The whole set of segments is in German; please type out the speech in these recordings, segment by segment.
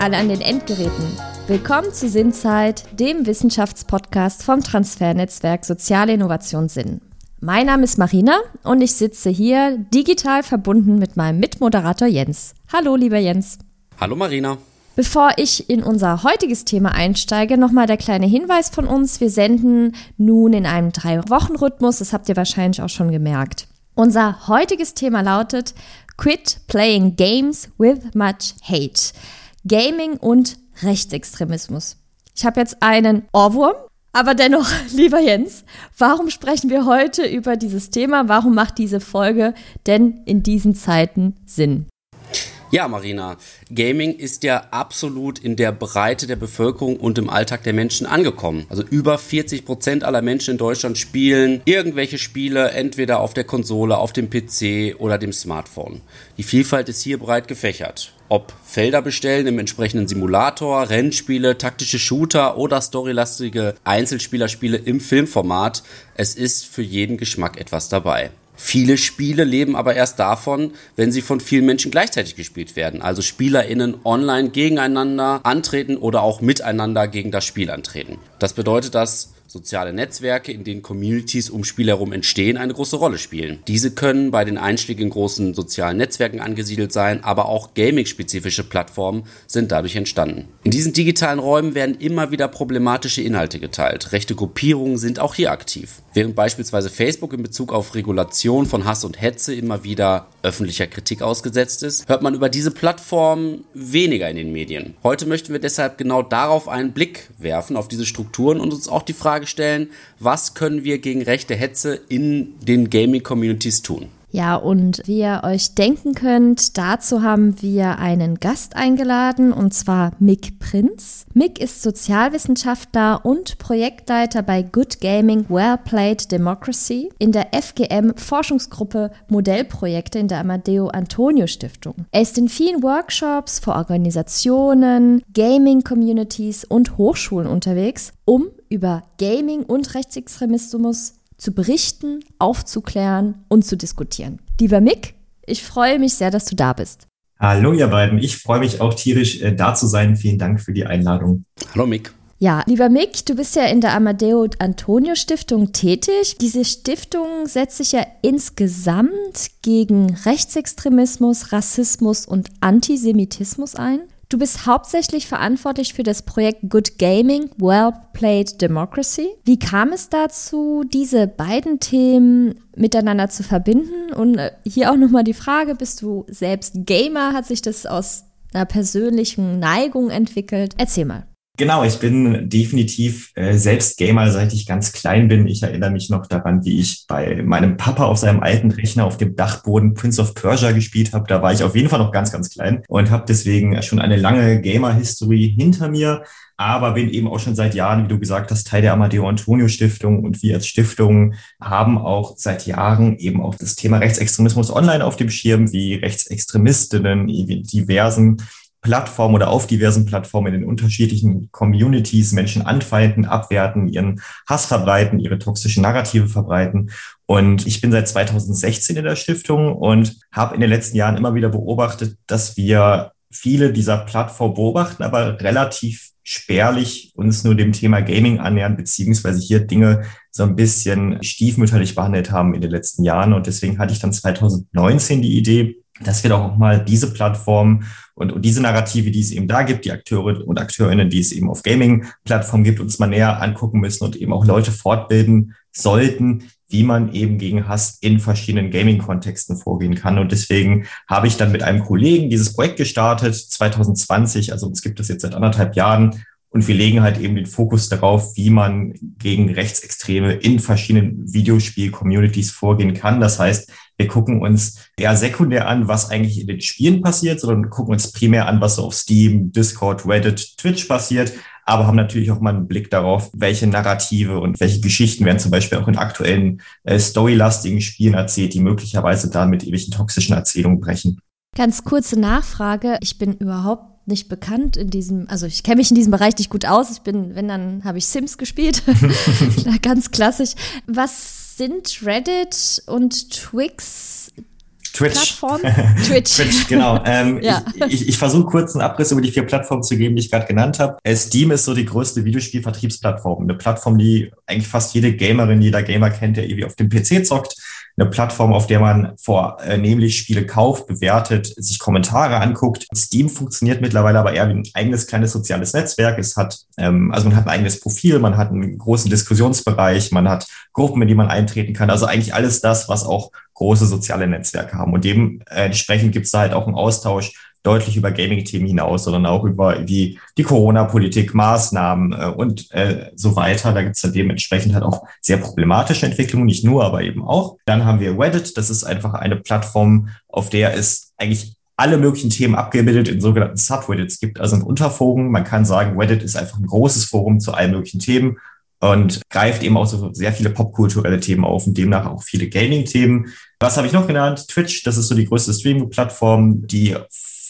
alle an den Endgeräten. Willkommen zu Sinnzeit, dem Wissenschaftspodcast vom Transfernetzwerk Soziale Innovation Sinn. Mein Name ist Marina und ich sitze hier digital verbunden mit meinem Mitmoderator Jens. Hallo, lieber Jens. Hallo, Marina. Bevor ich in unser heutiges Thema einsteige, nochmal der kleine Hinweis von uns. Wir senden nun in einem Drei-Wochen-Rhythmus, das habt ihr wahrscheinlich auch schon gemerkt. Unser heutiges Thema lautet Quit Playing Games with Much Hate. Gaming und Rechtsextremismus. Ich habe jetzt einen Ohrwurm, aber dennoch, lieber Jens, warum sprechen wir heute über dieses Thema? Warum macht diese Folge denn in diesen Zeiten Sinn? Ja, Marina, Gaming ist ja absolut in der Breite der Bevölkerung und im Alltag der Menschen angekommen. Also über 40 Prozent aller Menschen in Deutschland spielen irgendwelche Spiele entweder auf der Konsole, auf dem PC oder dem Smartphone. Die Vielfalt ist hier breit gefächert. Ob Felder bestellen im entsprechenden Simulator, Rennspiele, taktische Shooter oder storylastige Einzelspielerspiele im Filmformat, es ist für jeden Geschmack etwas dabei. Viele Spiele leben aber erst davon, wenn sie von vielen Menschen gleichzeitig gespielt werden. Also SpielerInnen online gegeneinander antreten oder auch miteinander gegen das Spiel antreten. Das bedeutet, dass soziale Netzwerke, in denen Communities um Spiel herum entstehen, eine große Rolle spielen. Diese können bei den Einstieg in großen sozialen Netzwerken angesiedelt sein, aber auch gaming-spezifische Plattformen sind dadurch entstanden. In diesen digitalen Räumen werden immer wieder problematische Inhalte geteilt. Rechte Gruppierungen sind auch hier aktiv. Während beispielsweise Facebook in Bezug auf Regulation von Hass und Hetze immer wieder öffentlicher Kritik ausgesetzt ist, hört man über diese Plattformen weniger in den Medien. Heute möchten wir deshalb genau darauf einen Blick werfen, auf diese Strukturen und uns auch die Frage stellen, was können wir gegen rechte Hetze in den Gaming-Communities tun? Ja, und wie ihr euch denken könnt, dazu haben wir einen Gast eingeladen, und zwar Mick Prinz. Mick ist Sozialwissenschaftler und Projektleiter bei Good Gaming Well Played Democracy in der FGM Forschungsgruppe Modellprojekte in der Amadeo Antonio Stiftung. Er ist in vielen Workshops für Organisationen, Gaming-Communities und Hochschulen unterwegs, um über Gaming und Rechtsextremismus zu berichten, aufzuklären und zu diskutieren. Lieber Mick, ich freue mich sehr, dass du da bist. Hallo ihr beiden, ich freue mich auch tierisch äh, da zu sein. Vielen Dank für die Einladung. Hallo Mick. Ja, lieber Mick, du bist ja in der Amadeo Antonio Stiftung tätig. Diese Stiftung setzt sich ja insgesamt gegen Rechtsextremismus, Rassismus und Antisemitismus ein. Du bist hauptsächlich verantwortlich für das Projekt Good Gaming, Well Played Democracy. Wie kam es dazu, diese beiden Themen miteinander zu verbinden? Und äh, hier auch nochmal die Frage, bist du selbst Gamer? Hat sich das aus einer persönlichen Neigung entwickelt? Erzähl mal. Genau, ich bin definitiv äh, selbst Gamer, seit ich ganz klein bin. Ich erinnere mich noch daran, wie ich bei meinem Papa auf seinem alten Rechner auf dem Dachboden Prince of Persia gespielt habe. Da war ich auf jeden Fall noch ganz, ganz klein und habe deswegen schon eine lange Gamer-History hinter mir aber bin eben auch schon seit Jahren, wie du gesagt hast, Teil der Amadeo Antonio Stiftung und wir als Stiftung haben auch seit Jahren eben auch das Thema Rechtsextremismus online auf dem Schirm, wie Rechtsextremistinnen diversen Plattformen oder auf diversen Plattformen in den unterschiedlichen Communities Menschen anfeinden, abwerten, ihren Hass verbreiten, ihre toxischen Narrative verbreiten. Und ich bin seit 2016 in der Stiftung und habe in den letzten Jahren immer wieder beobachtet, dass wir viele dieser Plattformen beobachten, aber relativ spärlich uns nur dem Thema Gaming annähern, beziehungsweise hier Dinge so ein bisschen stiefmütterlich behandelt haben in den letzten Jahren. Und deswegen hatte ich dann 2019 die Idee, dass wir doch auch mal diese Plattform und, und diese Narrative, die es eben da gibt, die Akteure und Akteurinnen, die es eben auf Gaming-Plattformen gibt, uns mal näher angucken müssen und eben auch Leute fortbilden sollten, wie man eben gegen Hass in verschiedenen Gaming-Kontexten vorgehen kann. Und deswegen habe ich dann mit einem Kollegen dieses Projekt gestartet, 2020, also es gibt es jetzt seit anderthalb Jahren, und wir legen halt eben den Fokus darauf, wie man gegen Rechtsextreme in verschiedenen Videospiel-Communities vorgehen kann. Das heißt, wir gucken uns eher sekundär an, was eigentlich in den Spielen passiert, sondern gucken uns primär an, was so auf Steam, Discord, Reddit, Twitch passiert, aber haben natürlich auch mal einen Blick darauf, welche Narrative und welche Geschichten werden zum Beispiel auch in aktuellen äh, storylastigen Spielen erzählt, die möglicherweise da mit ewigen toxischen Erzählungen brechen. Ganz kurze Nachfrage. Ich bin überhaupt nicht bekannt in diesem, also ich kenne mich in diesem Bereich nicht gut aus. Ich bin, wenn dann habe ich Sims gespielt, ganz klassisch. Was sind Reddit und Twix Twitch-Plattform? Twitch. Twitch, genau. Ähm, ja. Ich, ich, ich versuche kurz einen Abriss über die vier Plattformen zu geben, die ich gerade genannt habe. Äh, Steam ist so die größte Videospielvertriebsplattform. Eine Plattform, die eigentlich fast jede Gamerin, jeder Gamer kennt, der irgendwie auf dem PC zockt eine Plattform, auf der man vornehmlich äh, Spiele kauft, bewertet, sich Kommentare anguckt. Steam funktioniert mittlerweile aber eher wie ein eigenes kleines soziales Netzwerk. Es hat, ähm, also man hat ein eigenes Profil, man hat einen großen Diskussionsbereich, man hat Gruppen, in die man eintreten kann. Also eigentlich alles das, was auch große soziale Netzwerke haben. Und dementsprechend gibt es da halt auch einen Austausch deutlich über Gaming-Themen hinaus, sondern auch über die, die Corona-Politik, Maßnahmen äh, und äh, so weiter. Da gibt es dann dementsprechend halt auch sehr problematische Entwicklungen, nicht nur, aber eben auch. Dann haben wir Reddit, das ist einfach eine Plattform, auf der es eigentlich alle möglichen Themen abgebildet in sogenannten Subreddits gibt, also in Unterforen. Man kann sagen, Reddit ist einfach ein großes Forum zu allen möglichen Themen und greift eben auch so sehr viele popkulturelle Themen auf und demnach auch viele Gaming-Themen. Was habe ich noch genannt? Twitch, das ist so die größte Streaming-Plattform, die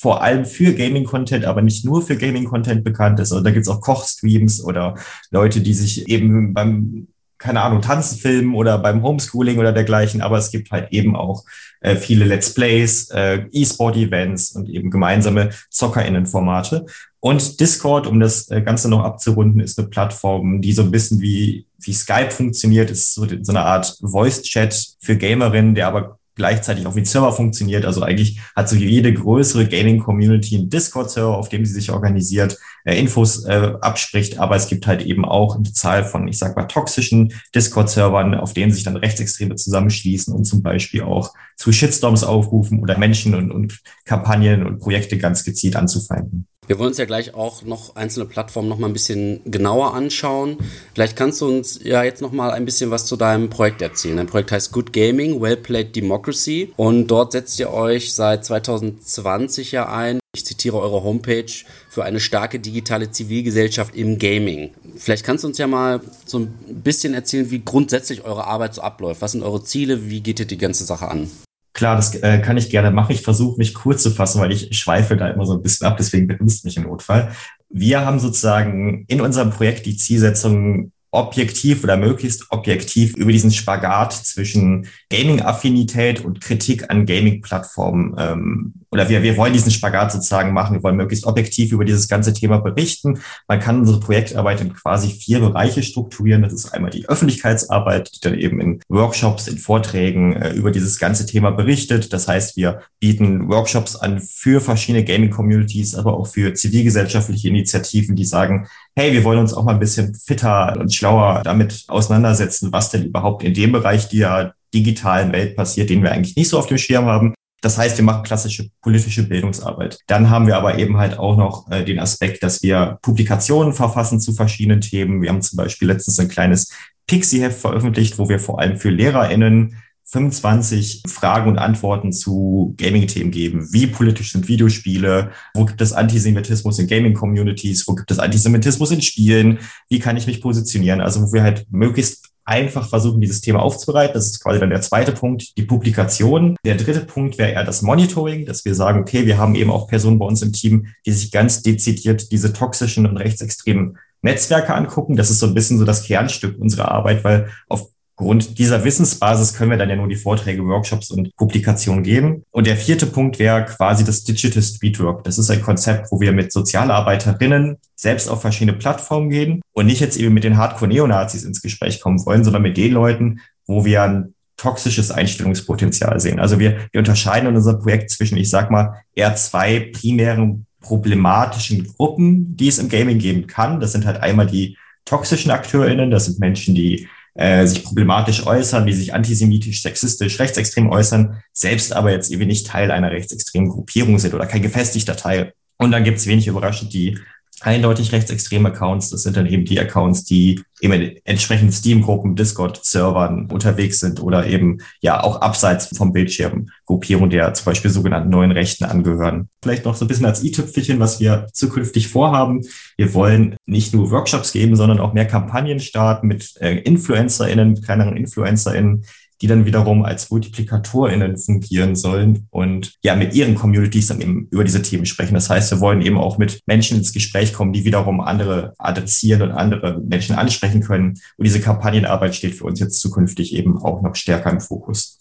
vor allem für Gaming-Content, aber nicht nur für Gaming-Content bekannt ist. Also da gibt's auch Kochstreams oder Leute, die sich eben beim, keine Ahnung, Tanzen filmen oder beim Homeschooling oder dergleichen. Aber es gibt halt eben auch äh, viele Let's Plays, äh, E-Sport-Events und eben gemeinsame ZockerInnen-Formate. Und Discord, um das äh, Ganze noch abzurunden, ist eine Plattform, die so ein bisschen wie, wie Skype funktioniert, ist so, so eine Art Voice-Chat für Gamerinnen, der aber gleichzeitig auch wie Server funktioniert. Also eigentlich hat so jede größere Gaming-Community einen Discord-Server, auf dem sie sich organisiert, äh, Infos äh, abspricht, aber es gibt halt eben auch eine Zahl von, ich sag mal, toxischen Discord-Servern, auf denen sich dann Rechtsextreme zusammenschließen und zum Beispiel auch zu Shitstorms aufrufen oder Menschen und, und Kampagnen und Projekte ganz gezielt anzufeinden. Wir wollen uns ja gleich auch noch einzelne Plattformen noch mal ein bisschen genauer anschauen. Vielleicht kannst du uns ja jetzt noch mal ein bisschen was zu deinem Projekt erzählen. Dein Projekt heißt Good Gaming, Well Played Democracy und dort setzt ihr euch seit 2020 ja ein. Ich zitiere eure Homepage für eine starke digitale Zivilgesellschaft im Gaming. Vielleicht kannst du uns ja mal so ein bisschen erzählen, wie grundsätzlich eure Arbeit so abläuft. Was sind eure Ziele? Wie geht ihr die ganze Sache an? Klar, das äh, kann ich gerne machen. Ich versuche mich kurz zu fassen, weil ich schweife da immer so ein bisschen ab, deswegen bremst mich im Notfall. Wir haben sozusagen in unserem Projekt die Zielsetzung, objektiv oder möglichst objektiv über diesen Spagat zwischen Gaming-Affinität und Kritik an Gaming-Plattformen ähm, oder wir, wir wollen diesen Spagat sozusagen machen. Wir wollen möglichst objektiv über dieses ganze Thema berichten. Man kann unsere Projektarbeit in quasi vier Bereiche strukturieren. Das ist einmal die Öffentlichkeitsarbeit, die dann eben in Workshops, in Vorträgen äh, über dieses ganze Thema berichtet. Das heißt, wir bieten Workshops an für verschiedene Gaming-Communities, aber auch für zivilgesellschaftliche Initiativen, die sagen, hey, wir wollen uns auch mal ein bisschen fitter und schlauer damit auseinandersetzen, was denn überhaupt in dem Bereich der digitalen Welt passiert, den wir eigentlich nicht so auf dem Schirm haben. Das heißt, wir machen klassische politische Bildungsarbeit. Dann haben wir aber eben halt auch noch äh, den Aspekt, dass wir Publikationen verfassen zu verschiedenen Themen. Wir haben zum Beispiel letztens ein kleines Pixie-Heft veröffentlicht, wo wir vor allem für LehrerInnen 25 Fragen und Antworten zu Gaming-Themen geben. Wie politisch sind Videospiele? Wo gibt es Antisemitismus in Gaming-Communities? Wo gibt es Antisemitismus in Spielen? Wie kann ich mich positionieren? Also wo wir halt möglichst einfach versuchen, dieses Thema aufzubereiten. Das ist quasi dann der zweite Punkt, die Publikation. Der dritte Punkt wäre eher das Monitoring, dass wir sagen, okay, wir haben eben auch Personen bei uns im Team, die sich ganz dezidiert diese toxischen und rechtsextremen Netzwerke angucken. Das ist so ein bisschen so das Kernstück unserer Arbeit, weil auf Grund dieser Wissensbasis können wir dann ja nur die Vorträge, Workshops und Publikationen geben. Und der vierte Punkt wäre quasi das Digital Streetwork. Das ist ein Konzept, wo wir mit Sozialarbeiterinnen selbst auf verschiedene Plattformen gehen und nicht jetzt eben mit den Hardcore-Neonazis ins Gespräch kommen wollen, sondern mit den Leuten, wo wir ein toxisches Einstellungspotenzial sehen. Also wir, wir unterscheiden in unserem Projekt zwischen, ich sag mal, eher zwei primären problematischen Gruppen, die es im Gaming geben kann. Das sind halt einmal die toxischen AkteurInnen, das sind Menschen, die äh, sich problematisch äußern, die sich antisemitisch, sexistisch, rechtsextrem äußern, selbst aber jetzt irgendwie nicht Teil einer rechtsextremen Gruppierung sind oder kein gefestigter Teil. Und dann gibt es wenig überraschend die eindeutig rechtsextreme Accounts. Das sind dann eben die Accounts, die eben in entsprechenden Steam-Gruppen, Discord-Servern unterwegs sind oder eben ja auch abseits vom Bildschirm Gruppierungen der zum Beispiel sogenannten neuen Rechten angehören. Vielleicht noch so ein bisschen als i-Tüpfelchen, was wir zukünftig vorhaben. Wir wollen nicht nur Workshops geben, sondern auch mehr Kampagnen starten mit äh, InfluencerInnen, kleineren InfluencerInnen, die dann wiederum als MultiplikatorInnen fungieren sollen und ja mit ihren Communities dann eben über diese Themen sprechen. Das heißt, wir wollen eben auch mit Menschen ins Gespräch kommen, die wiederum andere adressieren und andere Menschen ansprechen können. Und diese Kampagnenarbeit steht für uns jetzt zukünftig eben auch noch stärker im Fokus.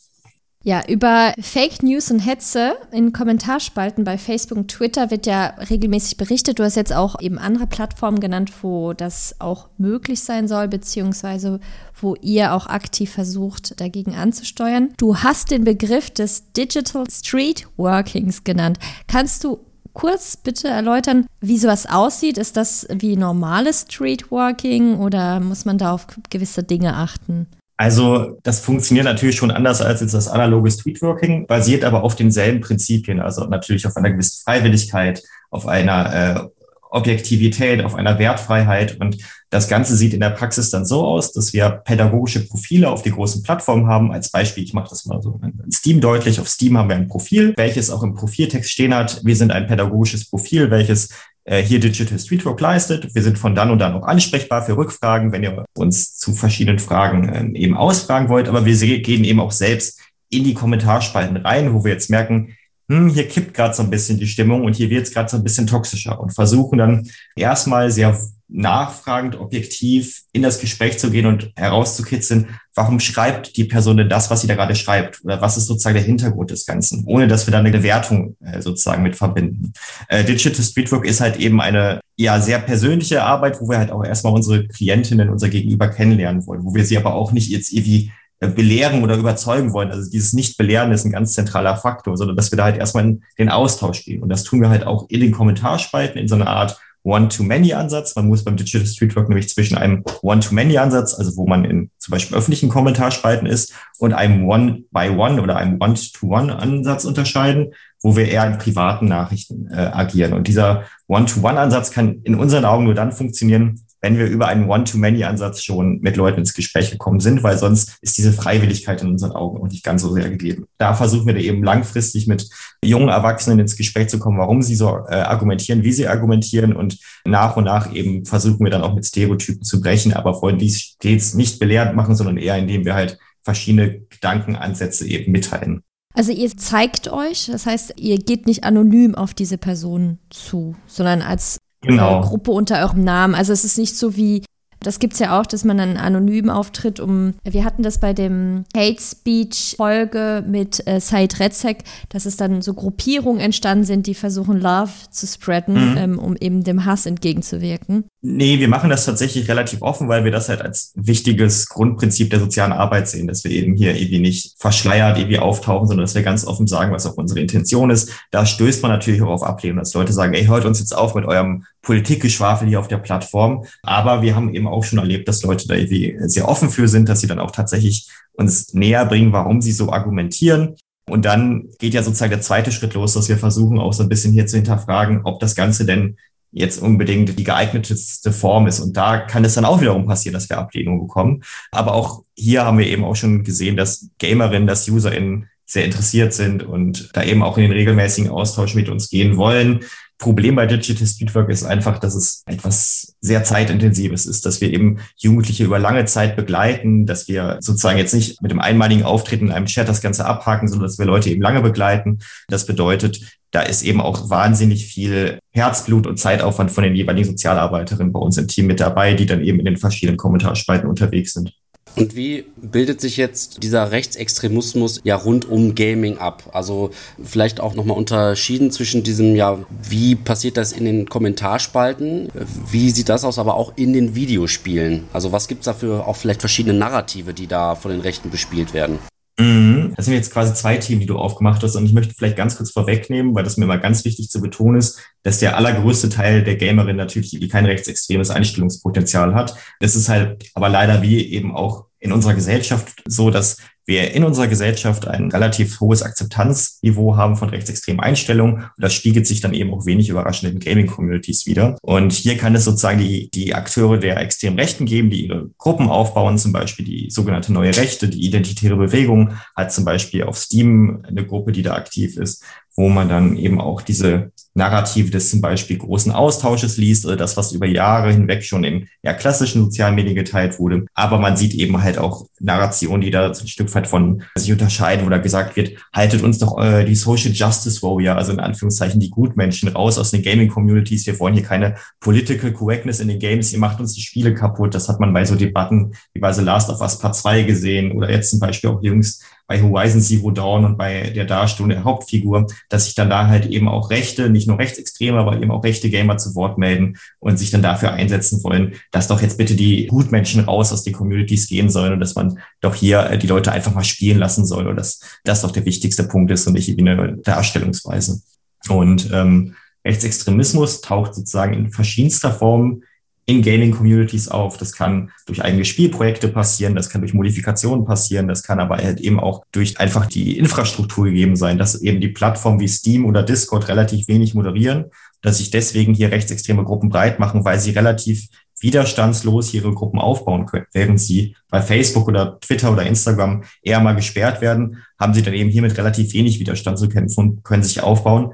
Ja, über Fake News und Hetze in Kommentarspalten bei Facebook und Twitter wird ja regelmäßig berichtet. Du hast jetzt auch eben andere Plattformen genannt, wo das auch möglich sein soll, beziehungsweise wo ihr auch aktiv versucht, dagegen anzusteuern. Du hast den Begriff des Digital Street Workings genannt. Kannst du kurz bitte erläutern, wie sowas aussieht? Ist das wie normales Streetwalking oder muss man da auf gewisse Dinge achten? Also das funktioniert natürlich schon anders als jetzt das analoge Streetworking, basiert aber auf denselben Prinzipien, also natürlich auf einer gewissen Freiwilligkeit, auf einer äh, Objektivität, auf einer Wertfreiheit. Und das Ganze sieht in der Praxis dann so aus, dass wir pädagogische Profile auf die großen Plattformen haben. Als Beispiel, ich mache das mal so in Steam deutlich. Auf Steam haben wir ein Profil, welches auch im Profiltext stehen hat. Wir sind ein pädagogisches Profil, welches hier Digital Streetwork leistet. Wir sind von dann und dann auch ansprechbar für Rückfragen, wenn ihr uns zu verschiedenen Fragen ähm, eben ausfragen wollt. Aber wir gehen eben auch selbst in die Kommentarspalten rein, wo wir jetzt merken, hm, hier kippt gerade so ein bisschen die Stimmung und hier wird es gerade so ein bisschen toxischer und versuchen dann erstmal sehr nachfragend, objektiv in das Gespräch zu gehen und herauszukitzeln, warum schreibt die Person denn das, was sie da gerade schreibt? Oder was ist sozusagen der Hintergrund des Ganzen? Ohne dass wir da eine Bewertung äh, sozusagen mit verbinden. Äh, Digital Streetwork ist halt eben eine ja sehr persönliche Arbeit, wo wir halt auch erstmal unsere Klientinnen, unser Gegenüber kennenlernen wollen, wo wir sie aber auch nicht jetzt irgendwie belehren oder überzeugen wollen. Also dieses Nicht-Belehren ist ein ganz zentraler Faktor, sondern dass wir da halt erstmal in den Austausch gehen. Und das tun wir halt auch in den Kommentarspalten in so einer Art One-to-Many-Ansatz. Man muss beim Digital Streetwork nämlich zwischen einem One-to-Many-Ansatz, also wo man in zum Beispiel öffentlichen Kommentarspalten ist, und einem One-by-One oder einem One-to-One-Ansatz unterscheiden, wo wir eher in privaten Nachrichten äh, agieren. Und dieser One-to-One-Ansatz kann in unseren Augen nur dann funktionieren, wenn wir über einen One-to-Many-Ansatz schon mit Leuten ins Gespräch gekommen sind, weil sonst ist diese Freiwilligkeit in unseren Augen auch nicht ganz so sehr gegeben. Da versuchen wir eben langfristig mit jungen Erwachsenen ins Gespräch zu kommen, warum sie so äh, argumentieren, wie sie argumentieren und nach und nach eben versuchen wir dann auch mit Stereotypen zu brechen, aber wollen dies stets nicht belehrt machen, sondern eher indem wir halt verschiedene Gedankenansätze eben mitteilen. Also ihr zeigt euch, das heißt, ihr geht nicht anonym auf diese Person zu, sondern als genau. Gruppe unter eurem Namen. Also es ist nicht so wie das gibt es ja auch, dass man dann anonym auftritt, um. Wir hatten das bei dem Hate Speech Folge mit äh, Said Rezek, dass es dann so Gruppierungen entstanden sind, die versuchen, Love zu spreaden, mhm. ähm, um eben dem Hass entgegenzuwirken. Nee, wir machen das tatsächlich relativ offen, weil wir das halt als wichtiges Grundprinzip der sozialen Arbeit sehen, dass wir eben hier irgendwie nicht verschleiert irgendwie auftauchen, sondern dass wir ganz offen sagen, was auch unsere Intention ist. Da stößt man natürlich auch auf Ablehnung, dass Leute sagen, ey, hört uns jetzt auf mit eurem Politikgeschwafel hier auf der Plattform. Aber wir haben eben auch schon erlebt, dass Leute da irgendwie sehr offen für sind, dass sie dann auch tatsächlich uns näher bringen, warum sie so argumentieren. Und dann geht ja sozusagen der zweite Schritt los, dass wir versuchen auch so ein bisschen hier zu hinterfragen, ob das Ganze denn jetzt unbedingt die geeigneteste Form ist. Und da kann es dann auch wiederum passieren, dass wir Ablehnung bekommen. Aber auch hier haben wir eben auch schon gesehen, dass Gamerinnen, dass UserInnen sehr interessiert sind und da eben auch in den regelmäßigen Austausch mit uns gehen wollen. Problem bei Digital Streetwork ist einfach, dass es etwas sehr zeitintensives ist, dass wir eben Jugendliche über lange Zeit begleiten, dass wir sozusagen jetzt nicht mit dem einmaligen Auftreten in einem Chat das Ganze abhaken, sondern dass wir Leute eben lange begleiten. Das bedeutet, da ist eben auch wahnsinnig viel Herzblut und Zeitaufwand von den jeweiligen Sozialarbeiterinnen bei uns im Team mit dabei, die dann eben in den verschiedenen Kommentarspalten unterwegs sind. Und wie bildet sich jetzt dieser Rechtsextremismus ja rund um Gaming ab? Also vielleicht auch nochmal unterschieden zwischen diesem, ja, wie passiert das in den Kommentarspalten? Wie sieht das aus aber auch in den Videospielen? Also was gibt es dafür auch vielleicht verschiedene Narrative, die da von den Rechten bespielt werden? Mhm. Das sind jetzt quasi zwei Themen, die du aufgemacht hast. Und ich möchte vielleicht ganz kurz vorwegnehmen, weil das mir immer ganz wichtig zu betonen ist, dass der allergrößte Teil der Gamerin natürlich kein rechtsextremes Einstellungspotenzial hat. Das ist halt aber leider wie eben auch in unserer Gesellschaft so, dass wir in unserer Gesellschaft ein relativ hohes Akzeptanzniveau haben von rechtsextremen Einstellungen. Und das spiegelt sich dann eben auch wenig überraschend in Gaming-Communities wieder. Und hier kann es sozusagen die, die Akteure der extremen Rechten geben, die ihre Gruppen aufbauen, zum Beispiel die sogenannte Neue Rechte, die Identitäre Bewegung hat zum Beispiel auf Steam eine Gruppe, die da aktiv ist, wo man dann eben auch diese Narrative des zum Beispiel großen Austausches liest oder das, was über Jahre hinweg schon in ja, klassischen sozialen Medien geteilt wurde. Aber man sieht eben halt auch Narrationen, die da ein Stück weit von sich unterscheiden, wo da gesagt wird, haltet uns doch äh, die Social Justice Warrior, also in Anführungszeichen die Gutmenschen raus aus den Gaming-Communities. Wir wollen hier keine Political Correctness in den Games. Ihr macht uns die Spiele kaputt. Das hat man bei so Debatten wie bei The Last of Us Part 2 gesehen oder jetzt zum Beispiel auch jüngst bei Horizon Zero Dawn und bei der Darstellung der Hauptfigur, dass sich dann da halt eben auch Rechte, nicht nur Rechtsextreme, aber eben auch rechte Gamer zu Wort melden und sich dann dafür einsetzen wollen, dass doch jetzt bitte die Gutmenschen raus aus den Communities gehen sollen und dass man doch hier äh, die Leute einfach mal spielen lassen soll und dass das doch der wichtigste Punkt ist und nicht irgendwie eine Darstellungsweise. Und ähm, Rechtsextremismus taucht sozusagen in verschiedenster Form in Gaming-Communities auf. Das kann durch eigene Spielprojekte passieren, das kann durch Modifikationen passieren, das kann aber halt eben auch durch einfach die Infrastruktur gegeben sein, dass eben die Plattformen wie Steam oder Discord relativ wenig moderieren, dass sich deswegen hier rechtsextreme Gruppen breit machen, weil sie relativ widerstandslos ihre Gruppen aufbauen können. Während sie bei Facebook oder Twitter oder Instagram eher mal gesperrt werden, haben sie dann eben hier mit relativ wenig Widerstand zu kämpfen und können sich aufbauen.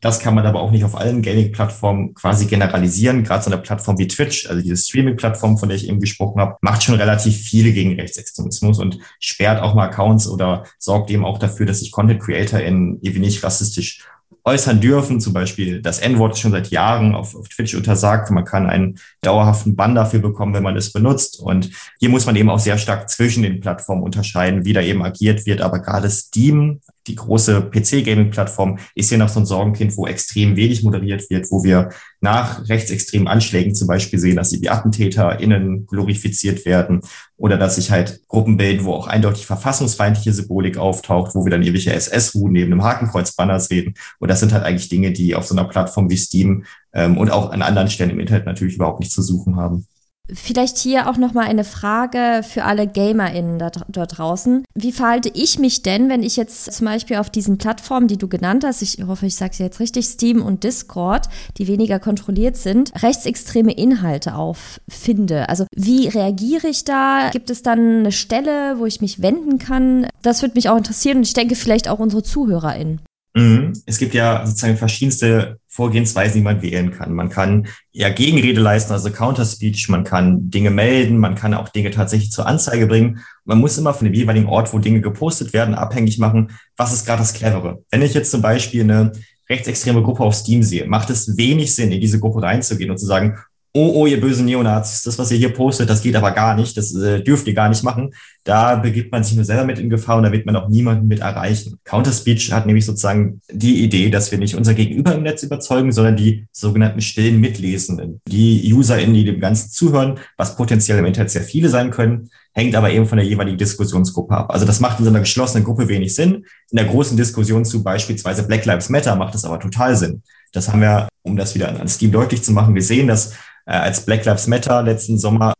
Das kann man aber auch nicht auf allen Gaming-Plattformen quasi generalisieren. Gerade so eine Plattform wie Twitch, also diese Streaming-Plattform, von der ich eben gesprochen habe, macht schon relativ viele gegen Rechtsextremismus und sperrt auch mal Accounts oder sorgt eben auch dafür, dass sich Content-CreatorInnen irgendwie nicht rassistisch äußern dürfen. Zum Beispiel das N-Wort ist schon seit Jahren auf, auf Twitch untersagt. Man kann einen dauerhaften Bann dafür bekommen, wenn man es benutzt. Und hier muss man eben auch sehr stark zwischen den Plattformen unterscheiden, wie da eben agiert wird. Aber gerade Steam, die große PC-Gaming-Plattform, ist hier noch so ein Sorgenkind, wo extrem wenig moderiert wird, wo wir nach rechtsextremen Anschlägen zum Beispiel sehen, dass sie wie AttentäterInnen glorifiziert werden oder dass sich halt Gruppen bilden, wo auch eindeutig verfassungsfeindliche Symbolik auftaucht, wo wir dann ewige SS-Ruhen neben einem Hakenkreuz-Banner sehen. Und das sind halt eigentlich Dinge, die auf so einer Plattform wie Steam ähm, und auch an anderen Stellen im Internet natürlich überhaupt nicht zu suchen haben. Vielleicht hier auch nochmal eine Frage für alle GamerInnen da, dort draußen. Wie verhalte ich mich denn, wenn ich jetzt zum Beispiel auf diesen Plattformen, die du genannt hast, ich hoffe, ich sage es jetzt richtig, Steam und Discord, die weniger kontrolliert sind, rechtsextreme Inhalte auffinde? Also wie reagiere ich da? Gibt es dann eine Stelle, wo ich mich wenden kann? Das würde mich auch interessieren und ich denke vielleicht auch unsere ZuhörerInnen. Mhm. Es gibt ja sozusagen verschiedenste Vorgehensweisen, die man wählen kann. Man kann ja Gegenrede leisten, also Counterspeech, man kann Dinge melden, man kann auch Dinge tatsächlich zur Anzeige bringen. Man muss immer von dem jeweiligen Ort, wo Dinge gepostet werden, abhängig machen, was ist gerade das Clevere. Wenn ich jetzt zum Beispiel eine rechtsextreme Gruppe auf Steam sehe, macht es wenig Sinn, in diese Gruppe reinzugehen und zu sagen, oh, oh, ihr bösen Neonazis, das, was ihr hier postet, das geht aber gar nicht, das äh, dürft ihr gar nicht machen. Da begibt man sich nur selber mit in Gefahr und da wird man auch niemanden mit erreichen. Counterspeech hat nämlich sozusagen die Idee, dass wir nicht unser Gegenüber im Netz überzeugen, sondern die sogenannten stillen Mitlesenden. Die UserInnen, die dem Ganzen zuhören, was potenziell im Internet sehr viele sein können, hängt aber eben von der jeweiligen Diskussionsgruppe ab. Also das macht in so einer geschlossenen Gruppe wenig Sinn. In der großen Diskussion zu beispielsweise Black Lives Matter macht es aber total Sinn. Das haben wir, um das wieder an Steam deutlich zu machen, gesehen, dass äh, als Black Lives Matter letzten Sommer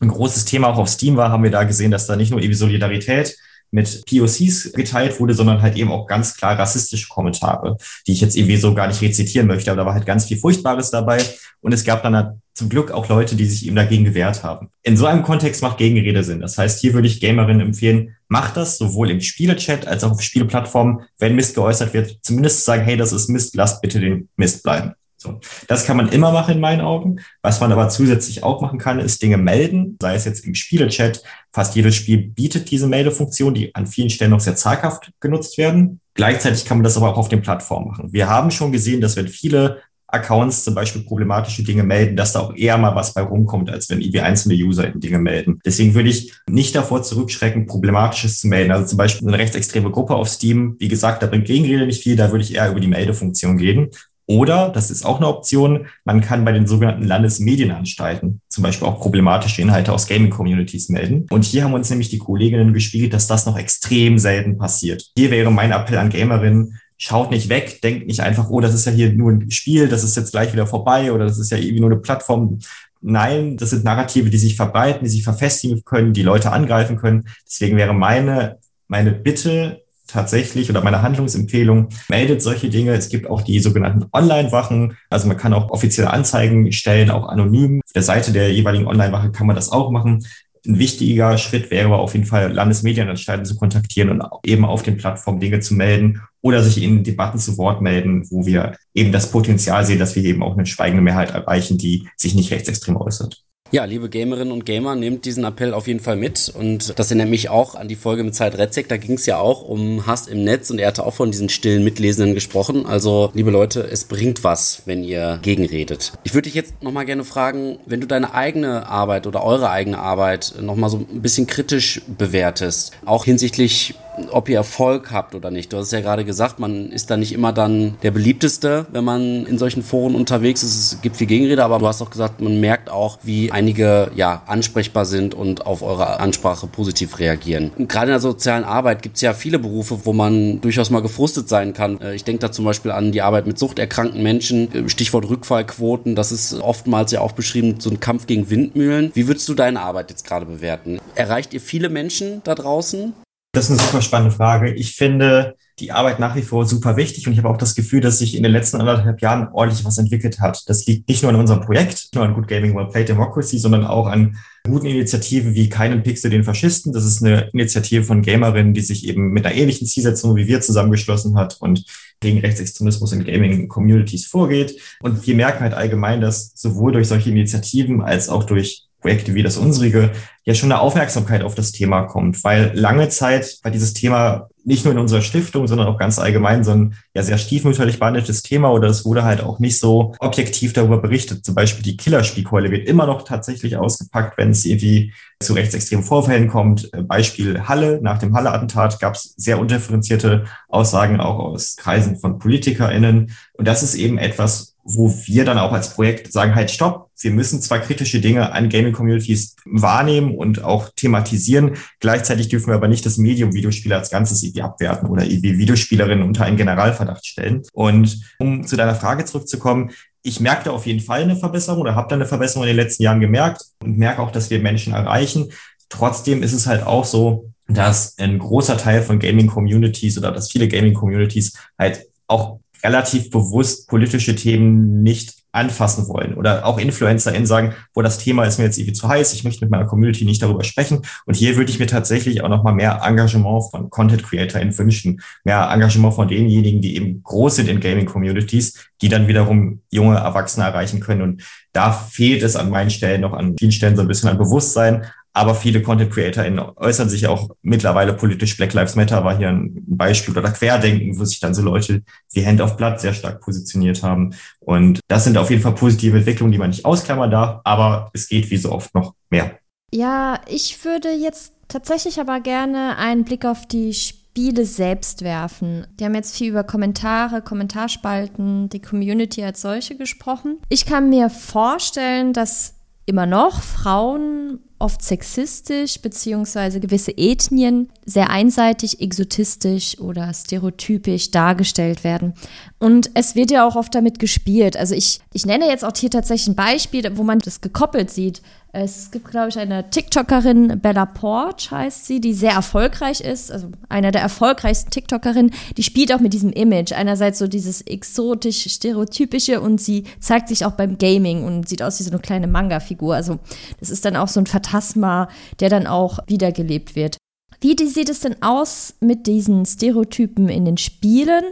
ein großes Thema auch auf Steam war, haben wir da gesehen, dass da nicht nur irgendwie Solidarität mit POCs geteilt wurde, sondern halt eben auch ganz klar rassistische Kommentare, die ich jetzt irgendwie so gar nicht rezitieren möchte, aber da war halt ganz viel Furchtbares dabei. Und es gab dann halt zum Glück auch Leute, die sich eben dagegen gewehrt haben. In so einem Kontext macht Gegenrede Sinn. Das heißt, hier würde ich Gamerinnen empfehlen, macht das sowohl im Spielechat als auch auf Spieleplattformen, wenn Mist geäußert wird, zumindest sagen, hey, das ist Mist, lasst bitte den Mist bleiben. So. Das kann man immer machen in meinen Augen. Was man aber zusätzlich auch machen kann, ist Dinge melden, sei es jetzt im Spielechat. Fast jedes Spiel bietet diese Meldefunktion, die an vielen Stellen noch sehr zaghaft genutzt werden. Gleichzeitig kann man das aber auch auf den Plattformen machen. Wir haben schon gesehen, dass wenn viele Accounts zum Beispiel problematische Dinge melden, dass da auch eher mal was bei rumkommt, als wenn irgendwie einzelne User in Dinge melden. Deswegen würde ich nicht davor zurückschrecken, Problematisches zu melden. Also zum Beispiel eine rechtsextreme Gruppe auf Steam, wie gesagt, da bringt Gegenrede nicht viel, da würde ich eher über die Meldefunktion gehen. Oder, das ist auch eine Option, man kann bei den sogenannten Landesmedienanstalten zum Beispiel auch problematische Inhalte aus Gaming-Communities melden. Und hier haben uns nämlich die Kolleginnen gespiegelt, dass das noch extrem selten passiert. Hier wäre mein Appell an Gamerinnen, schaut nicht weg, denkt nicht einfach, oh, das ist ja hier nur ein Spiel, das ist jetzt gleich wieder vorbei oder das ist ja irgendwie nur eine Plattform. Nein, das sind Narrative, die sich verbreiten, die sich verfestigen können, die Leute angreifen können. Deswegen wäre meine, meine Bitte, tatsächlich oder meine Handlungsempfehlung, meldet solche Dinge. Es gibt auch die sogenannten Online-Wachen. Also man kann auch offizielle Anzeigen stellen, auch anonym. Auf der Seite der jeweiligen Online-Wache kann man das auch machen. Ein wichtiger Schritt wäre aber auf jeden Fall, Landesmedienanstalten zu kontaktieren und eben auf den Plattformen Dinge zu melden oder sich in Debatten zu Wort melden, wo wir eben das Potenzial sehen, dass wir eben auch eine schweigende Mehrheit erreichen, die sich nicht rechtsextrem äußert. Ja, liebe Gamerinnen und Gamer, nehmt diesen Appell auf jeden Fall mit. Und das erinnert mich auch an die Folge mit Zeit Retzek. Da ging es ja auch um Hass im Netz und er hatte auch von diesen stillen Mitlesenden gesprochen. Also, liebe Leute, es bringt was, wenn ihr gegenredet. Ich würde dich jetzt nochmal gerne fragen, wenn du deine eigene Arbeit oder eure eigene Arbeit nochmal so ein bisschen kritisch bewertest, auch hinsichtlich ob ihr Erfolg habt oder nicht. Du hast ja gerade gesagt, man ist da nicht immer dann der beliebteste, wenn man in solchen Foren unterwegs ist. Es gibt viel Gegenrede, aber du hast auch gesagt, man merkt auch, wie einige ja ansprechbar sind und auf eure Ansprache positiv reagieren. Und gerade in der sozialen Arbeit gibt es ja viele Berufe, wo man durchaus mal gefrustet sein kann. Äh, ich denke da zum Beispiel an die Arbeit mit suchterkrankten Menschen, äh, Stichwort Rückfallquoten. Das ist oftmals ja auch beschrieben, so ein Kampf gegen Windmühlen. Wie würdest du deine Arbeit jetzt gerade bewerten? Erreicht ihr viele Menschen da draußen? Das ist eine super spannende Frage. Ich finde die Arbeit nach wie vor super wichtig und ich habe auch das Gefühl, dass sich in den letzten anderthalb Jahren ordentlich was entwickelt hat. Das liegt nicht nur an unserem Projekt, nur an Good Gaming Well Played Democracy, sondern auch an guten Initiativen wie Keinen Pixel den Faschisten. Das ist eine Initiative von Gamerinnen, die sich eben mit einer ähnlichen Zielsetzung wie wir zusammengeschlossen hat und gegen Rechtsextremismus in Gaming-Communities vorgeht. Und wir merken halt allgemein, dass sowohl durch solche Initiativen als auch durch Projekte wie das unsrige ja schon eine Aufmerksamkeit auf das Thema kommt, weil lange Zeit war dieses Thema nicht nur in unserer Stiftung, sondern auch ganz allgemein so ein ja sehr stiefmütterlich behandeltes Thema oder es wurde halt auch nicht so objektiv darüber berichtet. Zum Beispiel die Killerspielkeule wird immer noch tatsächlich ausgepackt, wenn es irgendwie zu rechtsextremen Vorfällen kommt. Äh, Beispiel Halle. Nach dem Halle-Attentat gab es sehr undifferenzierte Aussagen auch aus Kreisen von PolitikerInnen. Und das ist eben etwas, wo wir dann auch als Projekt sagen, halt stopp, wir müssen zwar kritische Dinge an Gaming-Communities wahrnehmen und auch thematisieren, gleichzeitig dürfen wir aber nicht das Medium Videospiele als Ganzes irgendwie abwerten oder irgendwie Videospielerinnen unter einen Generalverdacht stellen. Und um zu deiner Frage zurückzukommen, ich merke da auf jeden Fall eine Verbesserung oder habe da eine Verbesserung in den letzten Jahren gemerkt und merke auch, dass wir Menschen erreichen. Trotzdem ist es halt auch so, dass ein großer Teil von Gaming-Communities oder dass viele Gaming-Communities halt auch relativ bewusst politische Themen nicht anfassen wollen. Oder auch InfluencerInnen sagen, wo das Thema ist mir jetzt irgendwie zu heiß, ich möchte mit meiner Community nicht darüber sprechen. Und hier würde ich mir tatsächlich auch nochmal mehr Engagement von Content CreatorInnen wünschen. Mehr Engagement von denjenigen, die eben groß sind in Gaming-Communities, die dann wiederum junge Erwachsene erreichen können. Und da fehlt es an meinen Stellen noch an vielen Stellen so ein bisschen an Bewusstsein, aber viele Content CreatorInnen äußern sich auch mittlerweile politisch. Black Lives Matter war hier ein Beispiel oder Querdenken, wo sich dann so Leute wie Hand auf Blatt sehr stark positioniert haben. Und das sind auf jeden Fall positive Entwicklungen, die man nicht ausklammern darf, aber es geht wie so oft noch mehr. Ja, ich würde jetzt tatsächlich aber gerne einen Blick auf die Spiele selbst werfen. Die haben jetzt viel über Kommentare, Kommentarspalten, die Community als solche gesprochen. Ich kann mir vorstellen, dass immer noch Frauen oft sexistisch beziehungsweise gewisse Ethnien sehr einseitig, exotistisch oder stereotypisch dargestellt werden. Und es wird ja auch oft damit gespielt. Also ich, ich nenne jetzt auch hier tatsächlich ein Beispiel, wo man das gekoppelt sieht. Es gibt, glaube ich, eine TikTokerin, Bella Porch heißt sie, die sehr erfolgreich ist, also einer der erfolgreichsten TikTokerinnen. Die spielt auch mit diesem Image. Einerseits so dieses exotisch, stereotypische und sie zeigt sich auch beim Gaming und sieht aus wie so eine kleine Manga-Figur. Also das ist dann auch so ein Phantasma, der dann auch wiedergelebt wird. Wie sieht es denn aus mit diesen Stereotypen in den Spielen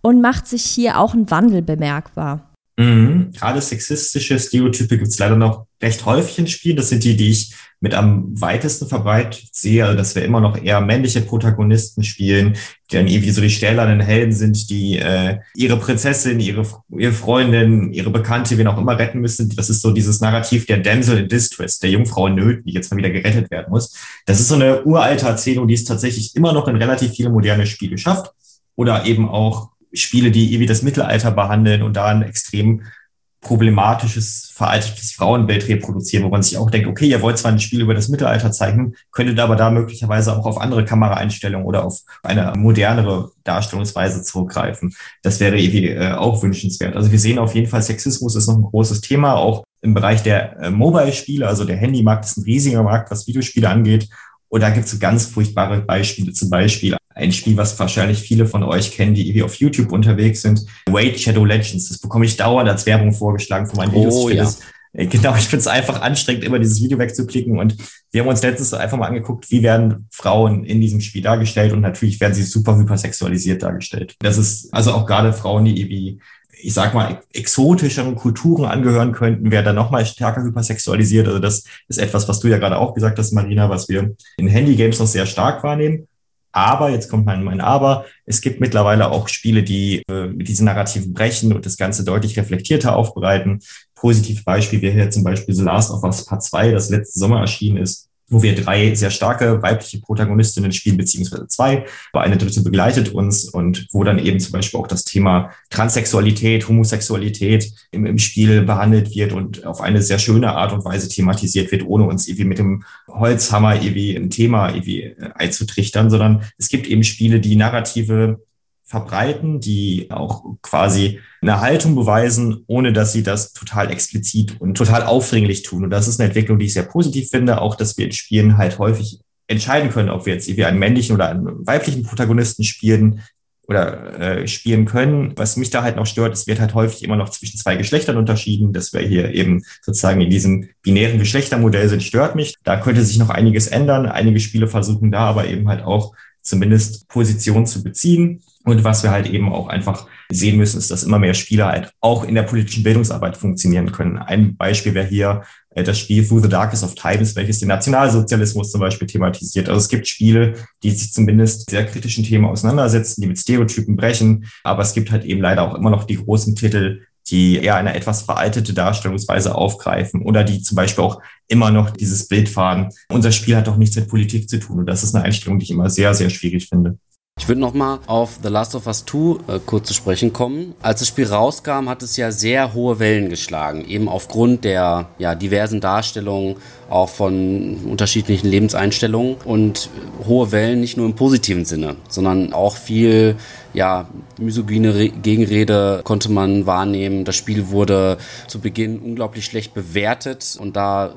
und macht sich hier auch ein Wandel bemerkbar? Mhm. Gerade sexistische Stereotype gibt es leider noch recht häufig in Spielen. Das sind die, die ich mit am weitesten verbreitet sehe, also dass wir immer noch eher männliche Protagonisten spielen, die dann irgendwie so die stählernen Helden sind, die äh, ihre Prinzessin, ihre, ihre Freundin, ihre Bekannte, wen auch immer retten müssen. Das ist so dieses Narrativ der Damsel in Distress, der Jungfrau in Nöten, die jetzt mal wieder gerettet werden muss. Das ist so eine uralte Erzählung, die es tatsächlich immer noch in relativ viele moderne Spiele schafft. Oder eben auch Spiele, die irgendwie das Mittelalter behandeln und da ein extrem problematisches, veraltetes Frauenbild reproduzieren, wo man sich auch denkt, okay, ihr wollt zwar ein Spiel über das Mittelalter zeigen, könntet aber da möglicherweise auch auf andere Kameraeinstellungen oder auf eine modernere Darstellungsweise zurückgreifen. Das wäre irgendwie äh, auch wünschenswert. Also wir sehen auf jeden Fall, Sexismus ist noch ein großes Thema, auch im Bereich der äh, Mobile-Spiele, also der Handymarkt ist ein riesiger Markt, was Videospiele angeht. Und da gibt es so ganz furchtbare Beispiele, zum Beispiel ein Spiel, was wahrscheinlich viele von euch kennen, die irgendwie auf YouTube unterwegs sind. Wait Shadow Legends. Das bekomme ich dauernd als Werbung vorgeschlagen von meinen Videos. Oh, ja. Das, äh, genau, ich finde es einfach anstrengend, immer dieses Video wegzuklicken. Und wir haben uns letztens einfach mal angeguckt, wie werden Frauen in diesem Spiel dargestellt. Und natürlich werden sie super hypersexualisiert dargestellt. Das ist also auch gerade Frauen, die irgendwie ich sag mal, exotischeren Kulturen angehören könnten, werden dann nochmal stärker hypersexualisiert. Also das ist etwas, was du ja gerade auch gesagt hast, Marina, was wir in Handygames noch sehr stark wahrnehmen. Aber, jetzt kommt mein, mein Aber, es gibt mittlerweile auch Spiele, die äh, mit diesen Narrativen brechen und das Ganze deutlich reflektierter aufbereiten. Positiv Beispiel wäre hier zum Beispiel The Last of Us Part 2, das letzten Sommer erschienen ist, wo wir drei sehr starke weibliche Protagonistinnen spielen, beziehungsweise zwei, aber eine dritte begleitet uns und wo dann eben zum Beispiel auch das Thema Transsexualität, Homosexualität im, im Spiel behandelt wird und auf eine sehr schöne Art und Weise thematisiert wird, ohne uns irgendwie mit dem Holzhammer irgendwie ein Thema irgendwie äh, einzutrichtern, sondern es gibt eben Spiele, die narrative verbreiten, die auch quasi eine Haltung beweisen, ohne dass sie das total explizit und total aufdringlich tun. Und das ist eine Entwicklung, die ich sehr positiv finde, auch dass wir in Spielen halt häufig entscheiden können, ob wir jetzt irgendwie einen männlichen oder einen weiblichen Protagonisten spielen oder äh, spielen können. Was mich da halt noch stört, es wird halt häufig immer noch zwischen zwei Geschlechtern unterschieden. Dass wir hier eben sozusagen in diesem binären Geschlechtermodell sind, stört mich. Da könnte sich noch einiges ändern. Einige Spiele versuchen da aber eben halt auch zumindest Position zu beziehen. Und was wir halt eben auch einfach sehen müssen, ist, dass immer mehr Spiele halt auch in der politischen Bildungsarbeit funktionieren können. Ein Beispiel wäre hier äh, das Spiel Through the Darkest of Times, welches den Nationalsozialismus zum Beispiel thematisiert. Also es gibt Spiele, die sich zumindest sehr kritischen Themen auseinandersetzen, die mit Stereotypen brechen. Aber es gibt halt eben leider auch immer noch die großen Titel, die eher eine etwas veraltete Darstellungsweise aufgreifen oder die zum Beispiel auch immer noch dieses Bild fahren. Unser Spiel hat doch nichts mit Politik zu tun und das ist eine Einstellung, die ich immer sehr, sehr schwierig finde. Ich würde nochmal auf The Last of Us 2 äh, kurz zu sprechen kommen. Als das Spiel rauskam, hat es ja sehr hohe Wellen geschlagen, eben aufgrund der ja, diversen Darstellungen, auch von unterschiedlichen Lebenseinstellungen und hohe Wellen nicht nur im positiven Sinne, sondern auch viel ja, misogyne Re Gegenrede konnte man wahrnehmen. Das Spiel wurde zu Beginn unglaublich schlecht bewertet und da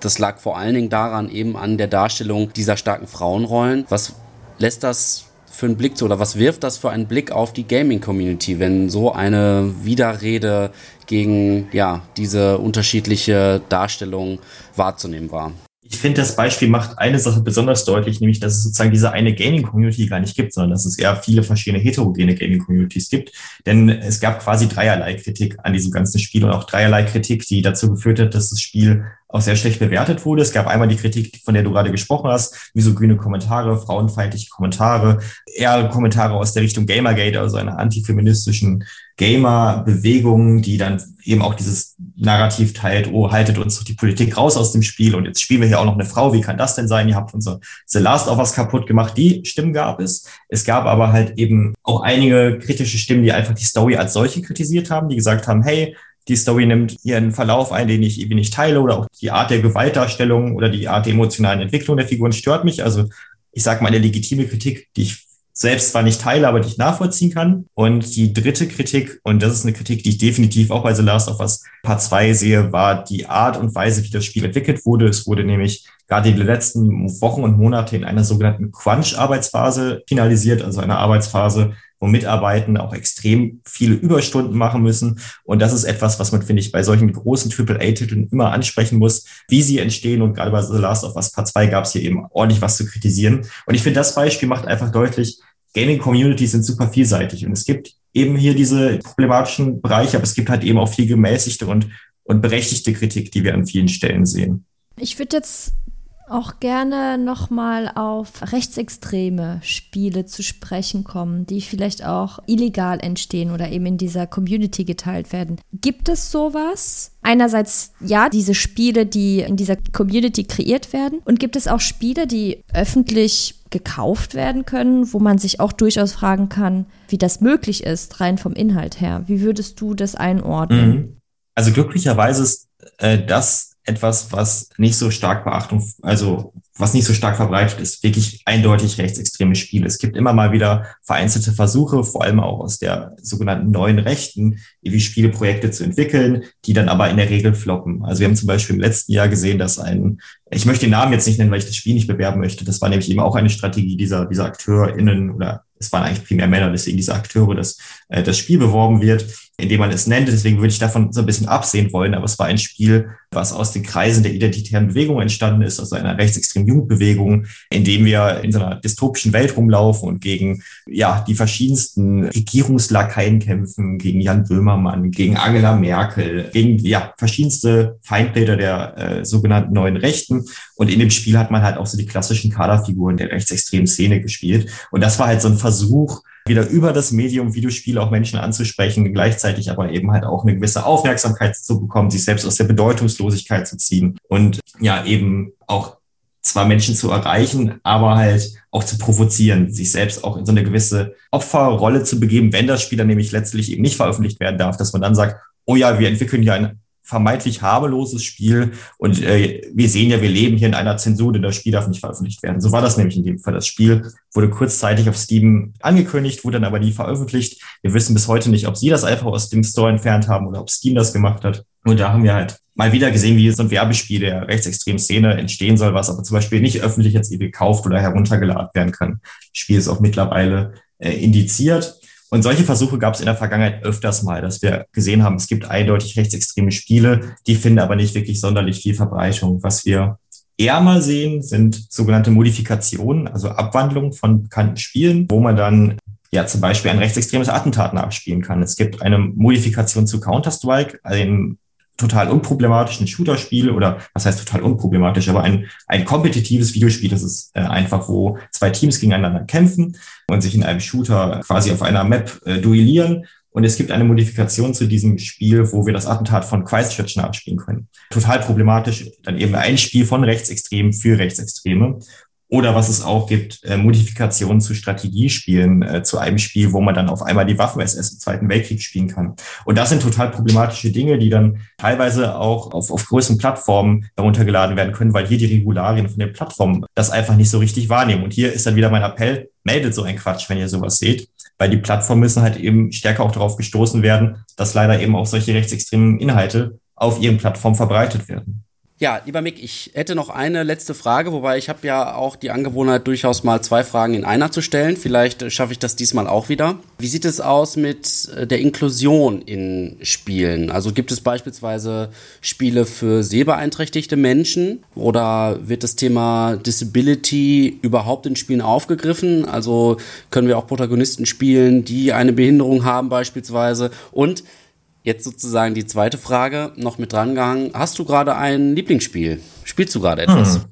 das lag vor allen Dingen daran eben an der Darstellung dieser starken Frauenrollen. Was lässt das für einen Blick zu oder was wirft das für einen Blick auf die Gaming-Community, wenn so eine Widerrede gegen ja, diese unterschiedliche Darstellung wahrzunehmen war? Ich finde, das Beispiel macht eine Sache besonders deutlich, nämlich, dass es sozusagen diese eine Gaming-Community gar nicht gibt, sondern dass es eher viele verschiedene heterogene Gaming-Communities gibt. Denn es gab quasi dreierlei Kritik an diesem ganzen Spiel und auch dreierlei Kritik, die dazu geführt hat, dass das Spiel auch sehr schlecht bewertet wurde. Es gab einmal die Kritik, von der du gerade gesprochen hast, misogyne Kommentare, frauenfeindliche Kommentare, eher Kommentare aus der Richtung Gamergate, also einer antifeministischen Gamer-Bewegung, die dann eben auch dieses Narrativ teilt, oh, haltet uns die Politik raus aus dem Spiel und jetzt spielen wir hier auch noch eine Frau, wie kann das denn sein? Ihr habt unser The Last of Us kaputt gemacht. Die Stimmen gab es. Es gab aber halt eben auch einige kritische Stimmen, die einfach die Story als solche kritisiert haben, die gesagt haben, hey, die Story nimmt ihren Verlauf ein, den ich irgendwie nicht teile oder auch die Art der Gewaltdarstellung oder die Art der emotionalen Entwicklung der Figuren stört mich. Also ich sage mal eine legitime Kritik, die ich selbst zwar nicht teile, aber die ich nachvollziehen kann. Und die dritte Kritik, und das ist eine Kritik, die ich definitiv auch bei The Last of Us Part 2 sehe, war die Art und Weise, wie das Spiel entwickelt wurde. Es wurde nämlich gerade in den letzten Wochen und Monate in einer sogenannten Crunch-Arbeitsphase finalisiert, also einer Arbeitsphase, wo Mitarbeitenden auch extrem viele Überstunden machen müssen. Und das ist etwas, was man, finde ich, bei solchen großen AAA-Titeln immer ansprechen muss, wie sie entstehen. Und gerade bei The Last of Us Part 2 gab es hier eben ordentlich was zu kritisieren. Und ich finde, das Beispiel macht einfach deutlich, Gaming-Communities sind super vielseitig. Und es gibt eben hier diese problematischen Bereiche, aber es gibt halt eben auch viel gemäßigte und, und berechtigte Kritik, die wir an vielen Stellen sehen. Ich würde jetzt auch gerne nochmal auf rechtsextreme Spiele zu sprechen kommen, die vielleicht auch illegal entstehen oder eben in dieser Community geteilt werden. Gibt es sowas? Einerseits ja, diese Spiele, die in dieser Community kreiert werden. Und gibt es auch Spiele, die öffentlich gekauft werden können, wo man sich auch durchaus fragen kann, wie das möglich ist, rein vom Inhalt her. Wie würdest du das einordnen? Mhm. Also glücklicherweise ist äh, das etwas, was nicht so stark Beachtung, also was nicht so stark verbreitet ist, wirklich eindeutig rechtsextreme Spiele. Es gibt immer mal wieder vereinzelte Versuche, vor allem auch aus der sogenannten neuen Rechten, wie Spieleprojekte zu entwickeln, die dann aber in der Regel floppen. Also wir haben zum Beispiel im letzten Jahr gesehen, dass ein, ich möchte den Namen jetzt nicht nennen, weil ich das Spiel nicht bewerben möchte. Das war nämlich eben auch eine Strategie dieser, dieser AkteurInnen oder es waren eigentlich primär Männer, deswegen diese Akteure, dass äh, das Spiel beworben wird, indem man es nennt. Deswegen würde ich davon so ein bisschen absehen wollen. Aber es war ein Spiel, was aus den Kreisen der identitären Bewegung entstanden ist, aus einer rechtsextremen Jugendbewegung, in dem wir in so einer dystopischen Welt rumlaufen und gegen ja die verschiedensten Regierungslakaien kämpfen, gegen Jan Böhmermann, gegen Angela Merkel, gegen ja verschiedenste Feindbilder der äh, sogenannten neuen Rechten. Und in dem Spiel hat man halt auch so die klassischen Kaderfiguren der rechtsextremen Szene gespielt. Und das war halt so ein Versuch, wieder über das Medium Videospiele auch Menschen anzusprechen, gleichzeitig aber eben halt auch eine gewisse Aufmerksamkeit zu bekommen, sich selbst aus der Bedeutungslosigkeit zu ziehen und ja eben auch zwar Menschen zu erreichen, aber halt auch zu provozieren, sich selbst auch in so eine gewisse Opferrolle zu begeben, wenn das Spiel dann nämlich letztlich eben nicht veröffentlicht werden darf, dass man dann sagt, oh ja, wir entwickeln ja ein vermeintlich harmloses Spiel und äh, wir sehen ja, wir leben hier in einer Zensur, denn das Spiel darf nicht veröffentlicht werden. So war das nämlich in dem Fall. Das Spiel wurde kurzzeitig auf Steam angekündigt, wurde dann aber nie veröffentlicht. Wir wissen bis heute nicht, ob sie das einfach aus dem Store entfernt haben oder ob Steam das gemacht hat. Und da haben wir halt mal wieder gesehen, wie so ein Werbespiel der rechtsextremen Szene entstehen soll, was aber zum Beispiel nicht öffentlich jetzt gekauft oder heruntergeladen werden kann. Das Spiel ist auch mittlerweile äh, indiziert. Und solche Versuche gab es in der Vergangenheit öfters mal, dass wir gesehen haben, es gibt eindeutig rechtsextreme Spiele, die finden aber nicht wirklich sonderlich viel Verbreitung. Was wir eher mal sehen, sind sogenannte Modifikationen, also Abwandlungen von bekannten Spielen, wo man dann ja zum Beispiel ein rechtsextremes Attentat nachspielen kann. Es gibt eine Modifikation zu Counter-Strike, einem total unproblematischen Shooter-Spiel oder was heißt total unproblematisch, aber ein, ein kompetitives Videospiel, das ist äh, einfach, wo zwei Teams gegeneinander kämpfen und sich in einem Shooter quasi auf einer Map äh, duellieren. Und es gibt eine Modifikation zu diesem Spiel, wo wir das Attentat von Christchurch nachspielen können. Total problematisch, dann eben ein Spiel von Rechtsextremen für Rechtsextreme. Oder was es auch gibt, äh, Modifikationen zu Strategiespielen, äh, zu einem Spiel, wo man dann auf einmal die Waffen-SS im Zweiten Weltkrieg spielen kann. Und das sind total problematische Dinge, die dann teilweise auch auf, auf größeren Plattformen heruntergeladen werden können, weil hier die Regularien von den Plattformen das einfach nicht so richtig wahrnehmen. Und hier ist dann wieder mein Appell, meldet so ein Quatsch, wenn ihr sowas seht, weil die Plattformen müssen halt eben stärker auch darauf gestoßen werden, dass leider eben auch solche rechtsextremen Inhalte auf ihren Plattformen verbreitet werden. Ja, lieber Mick, ich hätte noch eine letzte Frage, wobei ich habe ja auch die Angewohnheit, durchaus mal zwei Fragen in einer zu stellen. Vielleicht schaffe ich das diesmal auch wieder. Wie sieht es aus mit äh, der Inklusion in Spielen? Also gibt es beispielsweise Spiele für sehbeeinträchtigte Menschen oder wird das Thema Disability überhaupt in Spielen aufgegriffen? Also können wir auch Protagonisten spielen, die eine Behinderung haben beispielsweise? Und Jetzt sozusagen die zweite Frage noch mit drangehangen. Hast du gerade ein Lieblingsspiel? Spielst du gerade etwas? Hm.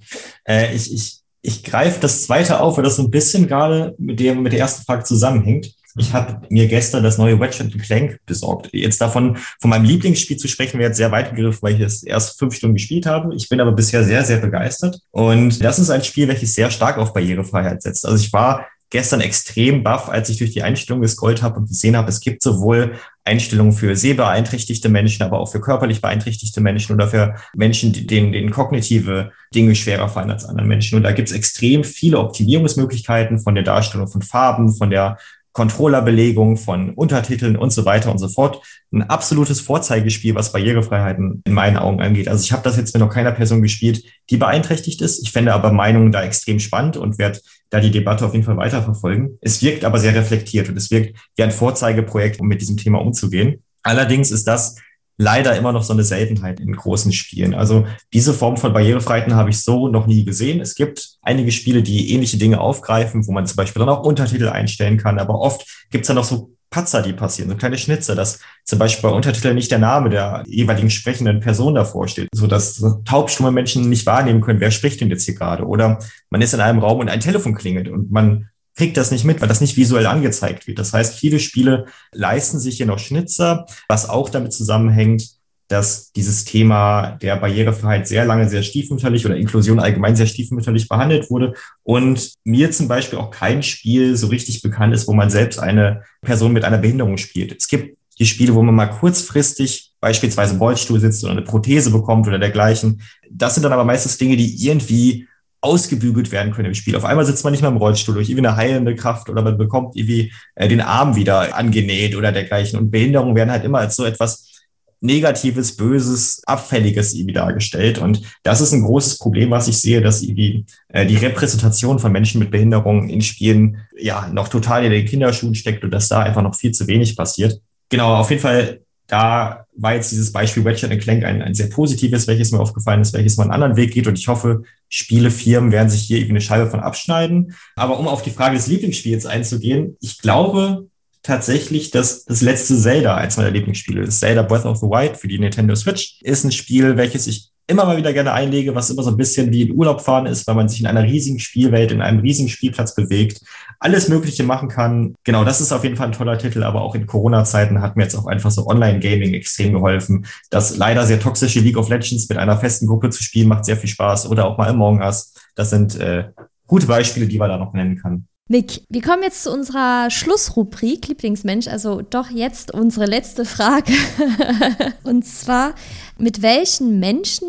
Äh, ich ich, ich greife das zweite auf, weil das so ein bisschen gerade mit, dem, mit der ersten Frage zusammenhängt. Ich habe mir gestern das neue Ratchet Clank besorgt. Jetzt davon, von meinem Lieblingsspiel zu sprechen, wäre jetzt sehr weit gegriffen, weil ich es erst fünf Stunden gespielt habe. Ich bin aber bisher sehr, sehr begeistert. Und das ist ein Spiel, welches sehr stark auf Barrierefreiheit setzt. Also ich war gestern extrem baff, als ich durch die Einstellungen gescrollt habe und gesehen habe, es gibt sowohl Einstellungen für sehbeeinträchtigte Menschen, aber auch für körperlich beeinträchtigte Menschen oder für Menschen, denen, denen kognitive Dinge schwerer fallen als anderen Menschen. Und da gibt es extrem viele Optimierungsmöglichkeiten von der Darstellung von Farben, von der Controllerbelegung von Untertiteln und so weiter und so fort. Ein absolutes Vorzeigespiel, was Barrierefreiheiten in meinen Augen angeht. Also ich habe das jetzt mit noch keiner Person gespielt, die beeinträchtigt ist. Ich fände aber Meinungen da extrem spannend und werde da die Debatte auf jeden Fall weiterverfolgen. Es wirkt aber sehr reflektiert und es wirkt wie ein Vorzeigeprojekt, um mit diesem Thema umzugehen. Allerdings ist das leider immer noch so eine Seltenheit in großen Spielen. Also diese Form von Barrierefreiheiten habe ich so noch nie gesehen. Es gibt einige Spiele, die ähnliche Dinge aufgreifen, wo man zum Beispiel dann auch Untertitel einstellen kann, aber oft gibt es dann noch so Patzer, die passieren, so kleine Schnitze, dass zum Beispiel bei Untertiteln nicht der Name der jeweiligen sprechenden Person davor steht, so dass taubstumme Menschen nicht wahrnehmen können, wer spricht denn jetzt hier gerade. Oder man ist in einem Raum und ein Telefon klingelt und man kriegt das nicht mit, weil das nicht visuell angezeigt wird. Das heißt, viele Spiele leisten sich hier noch Schnitzer, was auch damit zusammenhängt, dass dieses Thema der Barrierefreiheit sehr lange sehr stiefmütterlich oder Inklusion allgemein sehr stiefmütterlich behandelt wurde und mir zum Beispiel auch kein Spiel so richtig bekannt ist, wo man selbst eine Person mit einer Behinderung spielt. Es gibt die Spiele, wo man mal kurzfristig beispielsweise im Rollstuhl sitzt oder eine Prothese bekommt oder dergleichen. Das sind dann aber meistens Dinge, die irgendwie ausgebügelt werden können im Spiel. Auf einmal sitzt man nicht mehr im Rollstuhl durch irgendwie eine heilende Kraft oder man bekommt irgendwie äh, den Arm wieder angenäht oder dergleichen. Und Behinderungen werden halt immer als so etwas Negatives, Böses, Abfälliges irgendwie dargestellt. Und das ist ein großes Problem, was ich sehe, dass irgendwie äh, die Repräsentation von Menschen mit Behinderungen in Spielen ja noch total in den Kinderschuhen steckt und dass da einfach noch viel zu wenig passiert. Genau, auf jeden Fall da war jetzt dieses Beispiel Ratchet Clank ein, ein sehr positives, welches mir aufgefallen ist, welches mal einen anderen Weg geht. Und ich hoffe, Spielefirmen werden sich hier irgendwie eine Scheibe von abschneiden. Aber um auf die Frage des Lieblingsspiels einzugehen, ich glaube tatsächlich, dass das letzte Zelda eins meiner Lieblingsspiele ist. Zelda Breath of the Wild für die Nintendo Switch ist ein Spiel, welches ich immer mal wieder gerne einlege, was immer so ein bisschen wie in Urlaub fahren ist, weil man sich in einer riesigen Spielwelt, in einem riesigen Spielplatz bewegt, alles Mögliche machen kann. Genau, das ist auf jeden Fall ein toller Titel, aber auch in Corona-Zeiten hat mir jetzt auch einfach so Online-Gaming extrem geholfen. Das leider sehr toxische League of Legends mit einer festen Gruppe zu spielen, macht sehr viel Spaß. Oder auch mal Among Us. Das sind äh, gute Beispiele, die man da noch nennen kann. Mick, wir kommen jetzt zu unserer Schlussrubrik Lieblingsmensch, also doch jetzt unsere letzte Frage. und zwar, mit welchen Menschen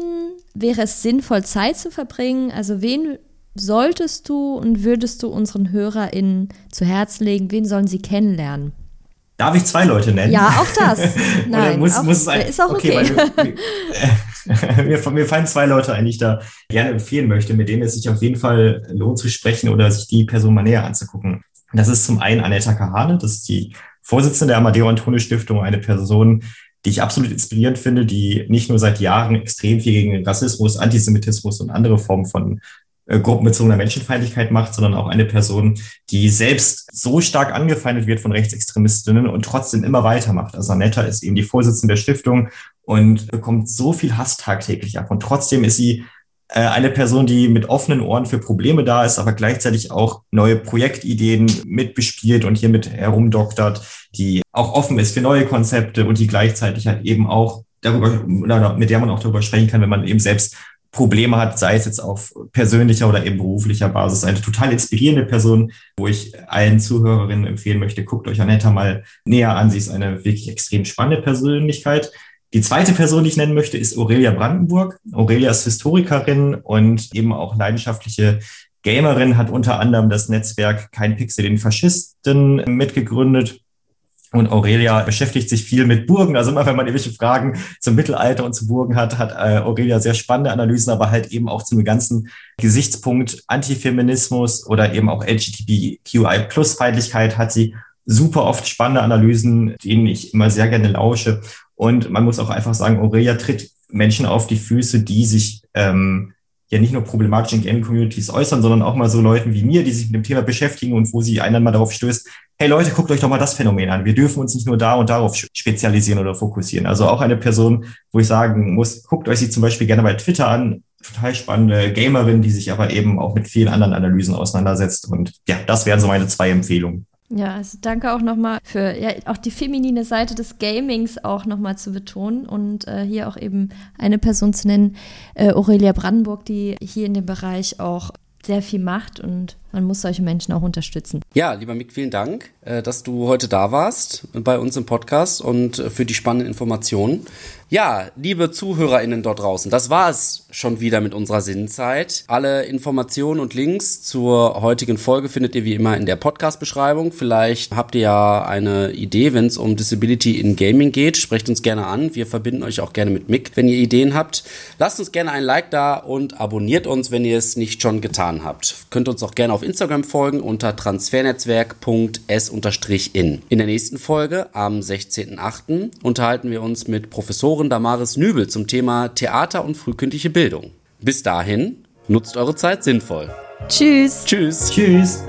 wäre es sinnvoll, Zeit zu verbringen? Also wen solltest du und würdest du unseren HörerInnen zu Herz legen? Wen sollen sie kennenlernen? Darf ich zwei Leute nennen? Ja, auch das. Nein, muss, auch, muss es ein, ist auch okay. okay. mir, mir fallen zwei Leute ein, die ich da gerne empfehlen möchte, mit denen es sich auf jeden Fall lohnt zu sprechen oder sich die Person mal näher anzugucken. Das ist zum einen Anetta Kahane, das ist die Vorsitzende der Amadeo Antonio Stiftung, eine Person, die ich absolut inspirierend finde, die nicht nur seit Jahren extrem viel gegen Rassismus, Antisemitismus und andere Formen von äh, gruppenbezogener Menschenfeindlichkeit macht, sondern auch eine Person, die selbst so stark angefeindet wird von Rechtsextremistinnen und trotzdem immer weitermacht. Also Anetta ist eben die Vorsitzende der Stiftung und bekommt so viel Hass tagtäglich ab. Und trotzdem ist sie äh, eine Person, die mit offenen Ohren für Probleme da ist, aber gleichzeitig auch neue Projektideen mitbespielt und hiermit herumdoktert, die auch offen ist für neue Konzepte und die gleichzeitig halt eben auch darüber, mit der man auch darüber sprechen kann, wenn man eben selbst Probleme hat, sei es jetzt auf persönlicher oder eben beruflicher Basis. Eine total inspirierende Person, wo ich allen Zuhörerinnen empfehlen möchte, guckt euch Anetta mal näher an. Sie ist eine wirklich extrem spannende Persönlichkeit. Die zweite Person, die ich nennen möchte, ist Aurelia Brandenburg. Aurelia ist Historikerin und eben auch leidenschaftliche Gamerin, hat unter anderem das Netzwerk Kein Pixel den Faschisten mitgegründet und Aurelia beschäftigt sich viel mit Burgen. Also immer, wenn man irgendwelche Fragen zum Mittelalter und zu Burgen hat, hat äh, Aurelia sehr spannende Analysen, aber halt eben auch zum ganzen Gesichtspunkt Antifeminismus oder eben auch LGBTQI-Plus-Feindlichkeit hat sie super oft spannende Analysen, denen ich immer sehr gerne lausche. Und man muss auch einfach sagen, Aurelia tritt Menschen auf die Füße, die sich ähm, ja nicht nur problematisch in Gaming-Communities äußern, sondern auch mal so Leuten wie mir, die sich mit dem Thema beschäftigen und wo sie einen mal darauf stößt, hey Leute, guckt euch doch mal das Phänomen an. Wir dürfen uns nicht nur da und darauf spezialisieren oder fokussieren. Also auch eine Person, wo ich sagen muss, guckt euch sie zum Beispiel gerne bei Twitter an. Total spannende Gamerin, die sich aber eben auch mit vielen anderen Analysen auseinandersetzt. Und ja, das wären so meine zwei Empfehlungen. Ja, also danke auch nochmal für ja, auch die feminine Seite des Gamings auch nochmal zu betonen und äh, hier auch eben eine Person zu nennen, äh, Aurelia Brandenburg, die hier in dem Bereich auch sehr viel macht und man muss solche Menschen auch unterstützen. Ja, lieber Mick, vielen Dank, äh, dass du heute da warst bei uns im Podcast und äh, für die spannenden Informationen. Ja, liebe ZuhörerInnen dort draußen, das war es schon wieder mit unserer Sinnzeit. Alle Informationen und Links zur heutigen Folge findet ihr wie immer in der Podcast-Beschreibung. Vielleicht habt ihr ja eine Idee, wenn es um Disability in Gaming geht. Sprecht uns gerne an. Wir verbinden euch auch gerne mit Mick, wenn ihr Ideen habt. Lasst uns gerne ein Like da und abonniert uns, wenn ihr es nicht schon getan habt. Könnt uns auch gerne auf Instagram folgen unter transfernetzwerk.s-in. In der nächsten Folge am 16.08. unterhalten wir uns mit Professoren Professorin Damaris Nübel zum Thema Theater und frühkindliche Bildung. Bis dahin, nutzt eure Zeit sinnvoll. Tschüss. Tschüss. Tschüss.